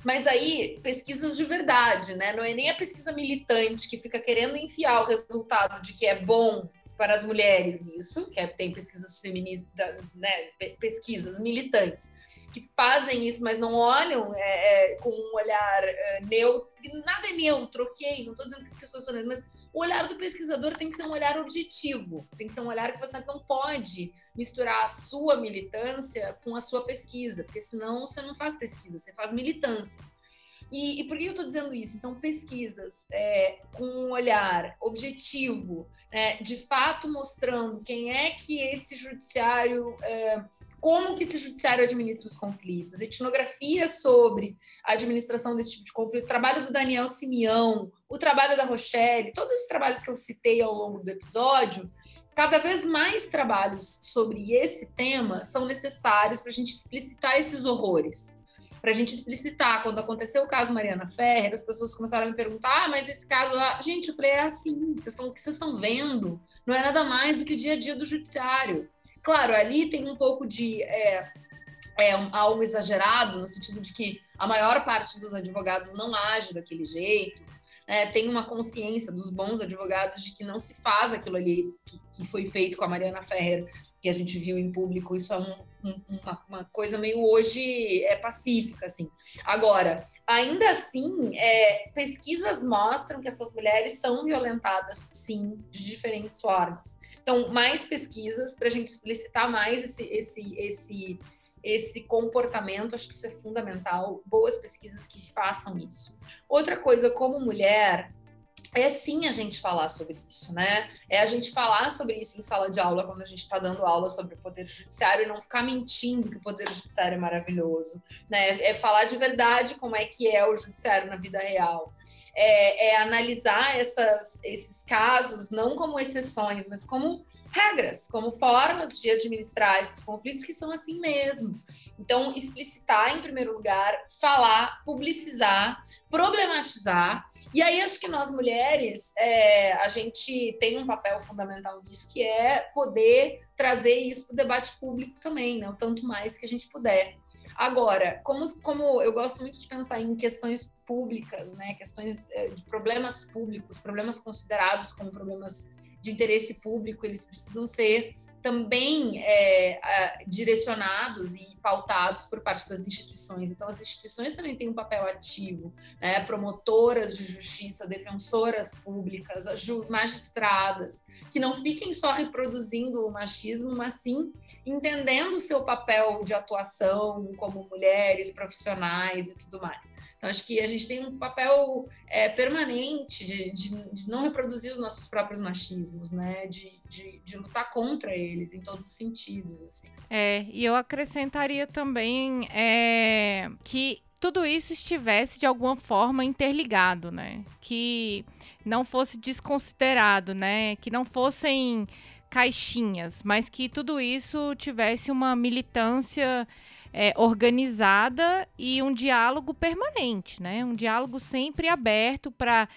Speaker 2: Mas aí, pesquisas de verdade, né? Não é nem a pesquisa militante que fica querendo enfiar o resultado de que é bom para as mulheres, isso, que é, tem pesquisas feministas, né? Pesquisas militantes que fazem isso, mas não olham é, é, com um olhar é, neutro. Nada é neutro, ok? Não estou dizendo que as pessoas são neutras, mas o olhar do pesquisador tem que ser um olhar objetivo, tem que ser um olhar que você não pode misturar a sua militância com a sua pesquisa, porque senão você não faz pesquisa, você faz militância. E, e por que eu estou dizendo isso? Então, pesquisas é, com um olhar objetivo, é, de fato mostrando quem é que esse judiciário é, como que esse judiciário administra os conflitos, etnografia sobre a administração desse tipo de conflito, o trabalho do Daniel Simeão, o trabalho da Rochelle, todos esses trabalhos que eu citei ao longo do episódio, cada vez mais trabalhos sobre esse tema são necessários para a gente explicitar esses horrores. Para a gente explicitar, quando aconteceu o caso Mariana Ferrer, as pessoas começaram a me perguntar: ah, mas esse caso lá. Gente, eu falei: é assim, vocês estão, o que vocês estão vendo não é nada mais do que o dia a dia do judiciário. Claro, ali tem um pouco de é, é, algo exagerado, no sentido de que a maior parte dos advogados não age daquele jeito, é, tem uma consciência dos bons advogados de que não se faz aquilo ali que, que, foi feito com a Mariana Ferrer, que a gente viu em público. Isso é um, um, uma, uma, coisa meio hoje é pacífica, assim. Agora, ainda assim, é, pesquisas mostram que essas mulheres são violentadas, sim, de diferentes formas. Então, mais pesquisas para a gente explicitar mais esse, esse, esse, esse comportamento, acho que isso é fundamental. Boas pesquisas que façam isso. Outra coisa, como mulher, é sim a gente falar sobre isso, né? É a gente falar sobre isso em sala de aula, quando a gente está dando aula sobre o Poder Judiciário e não ficar mentindo que o Poder Judiciário é maravilhoso, né? É falar de verdade como é que é o Judiciário na vida real. É, é analisar essas, esses casos não como exceções, mas como regras, como formas de administrar esses conflitos que são assim mesmo. Então, explicitar em primeiro lugar, falar, publicizar, problematizar. E aí, acho que nós mulheres, é, a gente tem um papel fundamental nisso, que é poder trazer isso para o debate público também, né? o tanto mais que a gente puder. Agora, como, como eu gosto muito de pensar em questões públicas, né, questões é, de problemas públicos, problemas considerados como problemas de interesse público, eles precisam ser também é, direcionados e pautados por parte das instituições. Então, as instituições também têm um papel ativo, né? promotoras de justiça, defensoras públicas, magistradas, que não fiquem só reproduzindo o machismo, mas sim entendendo o seu papel de atuação como mulheres profissionais e tudo mais. Então, acho que a gente tem um papel é, permanente de, de, de, não reproduzir os nossos próprios machismos, né? De, de, de, lutar contra eles em todos os sentidos, assim.
Speaker 1: É, e eu acrescentaria também é, que tudo isso estivesse de alguma forma interligado, né? Que não fosse desconsiderado, né? Que não fossem caixinhas, mas que tudo isso tivesse uma militância é, organizada e um diálogo permanente, né? Um diálogo sempre aberto para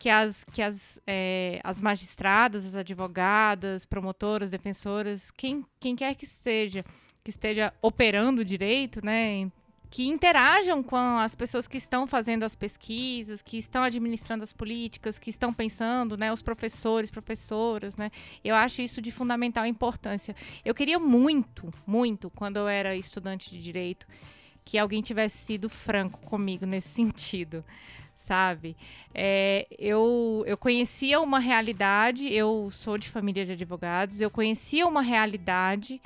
Speaker 1: que as, que as, é, as magistradas, as advogadas, promotoras, defensoras, quem, quem quer que seja, que esteja operando direito, né, que interajam com as pessoas que estão fazendo as pesquisas, que estão administrando as políticas, que estão pensando, né, os professores, professoras, né? Eu acho isso de fundamental importância. Eu queria muito, muito, quando eu era estudante de direito, que alguém tivesse sido franco comigo nesse sentido, sabe? É, eu, eu conhecia uma realidade, eu sou de família de advogados, eu conhecia uma realidade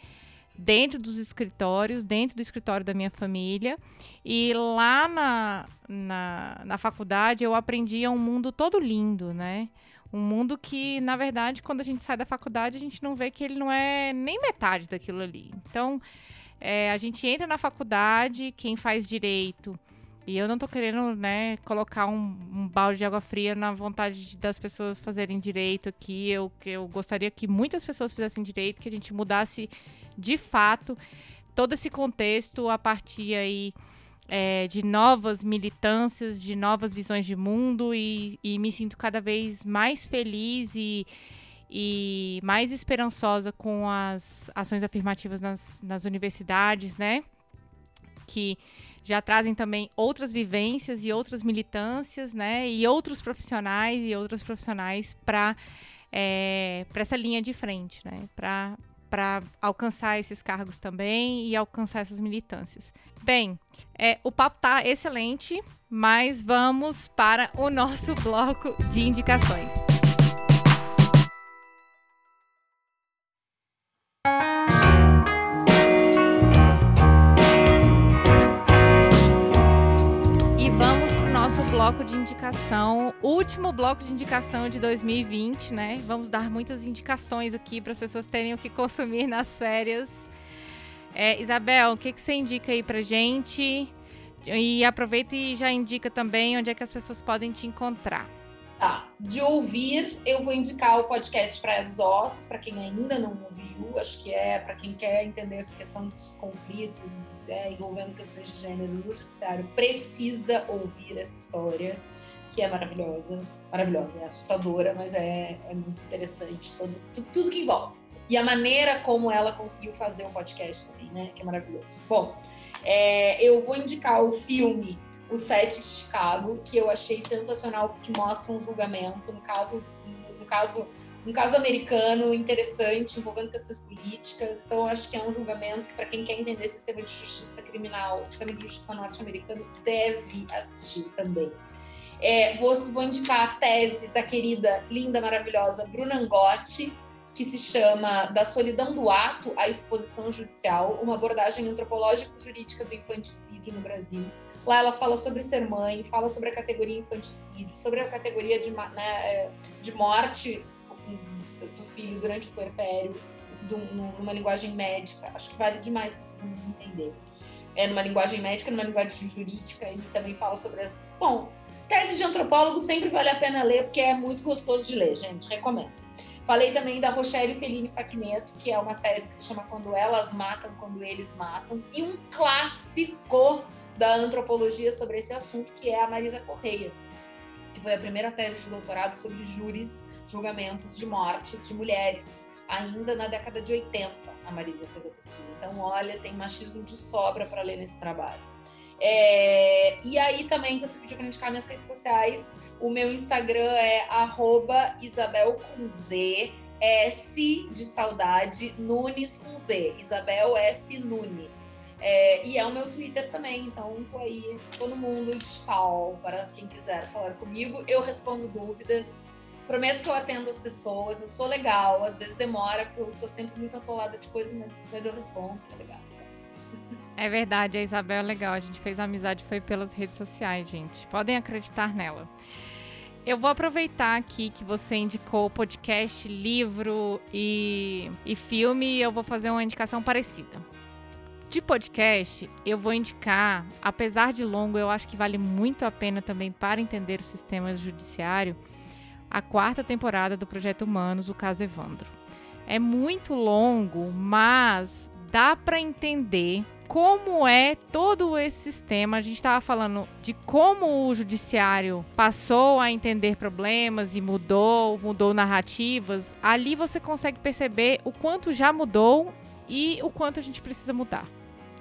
Speaker 1: dentro dos escritórios, dentro do escritório da minha família. E lá na, na, na faculdade eu aprendia um mundo todo lindo, né? Um mundo que, na verdade, quando a gente sai da faculdade, a gente não vê que ele não é nem metade daquilo ali. Então, é, a gente entra na faculdade, quem faz direito. E eu não tô querendo, né, colocar um, um balde de água fria na vontade das pessoas fazerem direito aqui. Eu, eu gostaria que muitas pessoas fizessem direito, que a gente mudasse de fato, todo esse contexto a partir aí é, de novas militâncias, de novas visões de mundo e, e me sinto cada vez mais feliz e, e mais esperançosa com as ações afirmativas nas, nas universidades, né? Que já trazem também outras vivências e outras militâncias, né? E outros profissionais e outros profissionais para é, essa linha de frente, né? Para para alcançar esses cargos também e alcançar essas militâncias. Bem, é, o papo tá excelente, mas vamos para o nosso bloco de indicações. Bloco de indicação, último bloco de indicação de 2020, né? Vamos dar muitas indicações aqui para as pessoas terem o que consumir nas férias. É, Isabel, o que, que você indica aí pra gente? E aproveita e já indica também onde é que as pessoas podem te encontrar.
Speaker 2: Tá. De ouvir, eu vou indicar o podcast Praia dos Ossos, para quem ainda não ouviu. Acho que é para quem quer entender essa questão dos conflitos é, envolvendo questões de gênero no judiciário, precisa ouvir essa história, que é maravilhosa. Maravilhosa, é assustadora, mas é, é muito interessante. Tudo, tudo que envolve. E a maneira como ela conseguiu fazer um podcast também, né? Que é maravilhoso. Bom, é, eu vou indicar o filme o set de Chicago, que eu achei sensacional porque mostra um julgamento, no caso, no caso, um caso americano interessante, envolvendo questões políticas. Então, acho que é um julgamento que, para quem quer entender sistema de justiça criminal, o sistema de justiça norte-americano, deve assistir também. É, vou, vou indicar a tese da querida, linda, maravilhosa Bruna Angotti, que se chama Da Solidão do Ato à Exposição Judicial, uma abordagem antropológico-jurídica do infanticídio no Brasil Lá ela fala sobre ser mãe, fala sobre a categoria infanticídio, sobre a categoria de, né, é, de morte do filho durante o puerpério, numa linguagem médica. Acho que vale demais para todo mundo entender. É numa linguagem médica, numa linguagem jurídica e também fala sobre as. Bom, tese de antropólogo sempre vale a pena ler porque é muito gostoso de ler, gente. Recomendo. Falei também da Rochelle Fellini Facneto, que é uma tese que se chama Quando Elas Matam, Quando Eles Matam, e um clássico da antropologia sobre esse assunto, que é a Marisa Correia, que foi a primeira tese de doutorado sobre júris, julgamentos de mortes de mulheres, ainda na década de 80, a Marisa fez a pesquisa. Então, olha, tem machismo de sobra para ler nesse trabalho. É, e aí também você pediu para indicar minhas redes sociais. O meu Instagram é Isabel com Z, S de saudade, Nunes com Z. Isabel S. Nunes. É, e é o meu Twitter também, então tô aí, tô no mundo digital para quem quiser falar comigo. Eu respondo dúvidas, prometo que eu atendo as pessoas, eu sou legal, às vezes demora, porque eu tô sempre muito atolada de coisas, mas, mas eu respondo, sou legal.
Speaker 1: É verdade, a Isabel é legal. A gente fez amizade foi pelas redes sociais, gente. Podem acreditar nela. Eu vou aproveitar aqui que você indicou podcast, livro e, e filme e eu vou fazer uma indicação parecida. De podcast, eu vou indicar, apesar de longo, eu acho que vale muito a pena também para entender o sistema judiciário, a quarta temporada do Projeto Humanos, o caso Evandro. É muito longo, mas dá para entender como é todo esse sistema. A gente estava falando de como o judiciário passou a entender problemas e mudou, mudou narrativas. Ali você consegue perceber o quanto já mudou e o quanto a gente precisa mudar,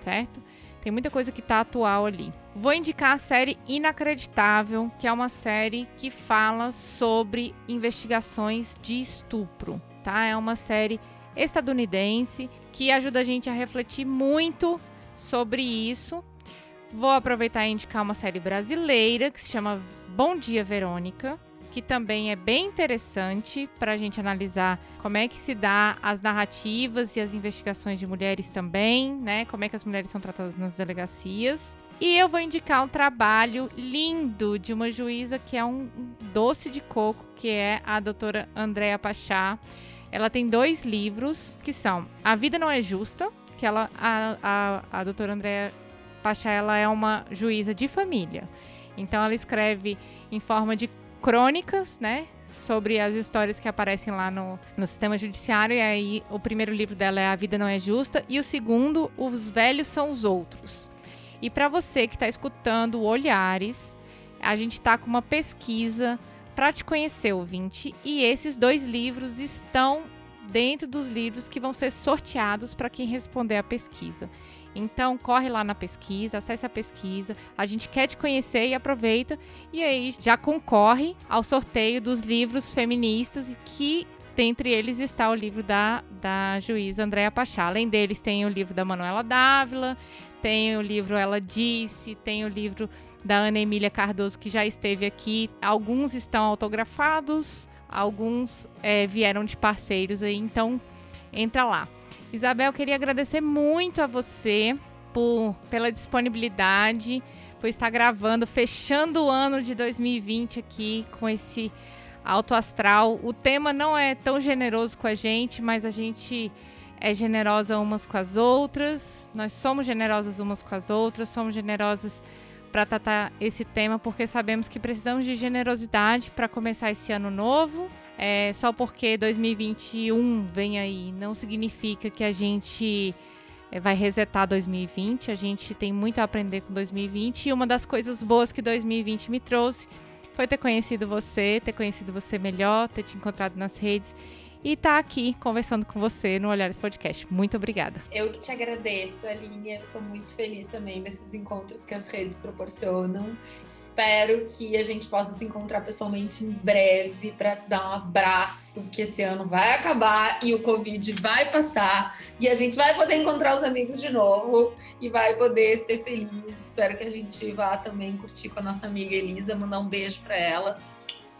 Speaker 1: certo? Tem muita coisa que está atual ali. Vou indicar a série Inacreditável, que é uma série que fala sobre investigações de estupro, tá? É uma série estadunidense que ajuda a gente a refletir muito sobre isso. Vou aproveitar e indicar uma série brasileira que se chama Bom Dia Verônica, que também é bem interessante para a gente analisar como é que se dá as narrativas e as investigações de mulheres também, né? Como é que as mulheres são tratadas nas delegacias. E eu vou indicar um trabalho lindo de uma juíza que é um doce de coco, que é a doutora Andréa Pachá. Ela tem dois livros que são A Vida Não É Justa, que ela, a, a, a doutora Andréa Pachá, ela é uma juíza de família. Então ela escreve em forma de crônicas, né? Sobre as histórias que aparecem lá no, no sistema judiciário. E aí, o primeiro livro dela é A Vida Não É Justa. E o segundo, Os Velhos São os Outros. E para você que está escutando Olhares, a gente está com uma pesquisa para te conhecer, ouvinte. E esses dois livros estão dentro dos livros que vão ser sorteados para quem responder a pesquisa. Então, corre lá na pesquisa, acesse a pesquisa. A gente quer te conhecer e aproveita. E aí já concorre ao sorteio dos livros feministas que dentre eles está o livro da, da juíza Andréa Pachá. Além deles, tem o livro da Manuela Dávila, tem o livro Ela Disse, tem o livro da Ana Emília Cardoso, que já esteve aqui. Alguns estão autografados, alguns é, vieram de parceiros aí, então entra lá. Isabel, queria agradecer muito a você por, pela disponibilidade, por estar gravando, fechando o ano de 2020 aqui com esse alto astral. O tema não é tão generoso com a gente, mas a gente é generosa umas com as outras. Nós somos generosas umas com as outras, somos generosas para tratar esse tema, porque sabemos que precisamos de generosidade para começar esse ano novo. É, só porque 2021 vem aí não significa que a gente é, vai resetar 2020. A gente tem muito a aprender com 2020 e uma das coisas boas que 2020 me trouxe foi ter conhecido você, ter conhecido você melhor, ter te encontrado nas redes e estar tá aqui conversando com você no Olhares Podcast. Muito obrigada.
Speaker 2: Eu que te agradeço, Aline. Eu sou muito feliz também desses encontros que as redes proporcionam. Espero que a gente possa se encontrar pessoalmente em breve para se dar um abraço, que esse ano vai acabar e o Covid vai passar e a gente vai poder encontrar os amigos de novo e vai poder ser feliz. Espero que a gente vá também curtir com a nossa amiga Elisa, mandar um beijo para ela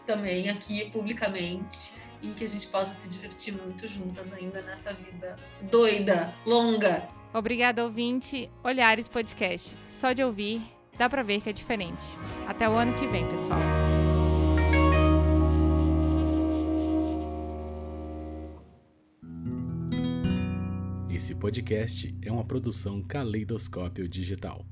Speaker 2: também aqui publicamente e que a gente possa se divertir muito juntas ainda nessa vida doida, longa.
Speaker 1: Obrigada, ouvinte. Olhares Podcast. Só de ouvir, dá pra ver que é diferente. Até o ano que vem, pessoal.
Speaker 3: Esse podcast é uma produção Caleidoscópio Digital.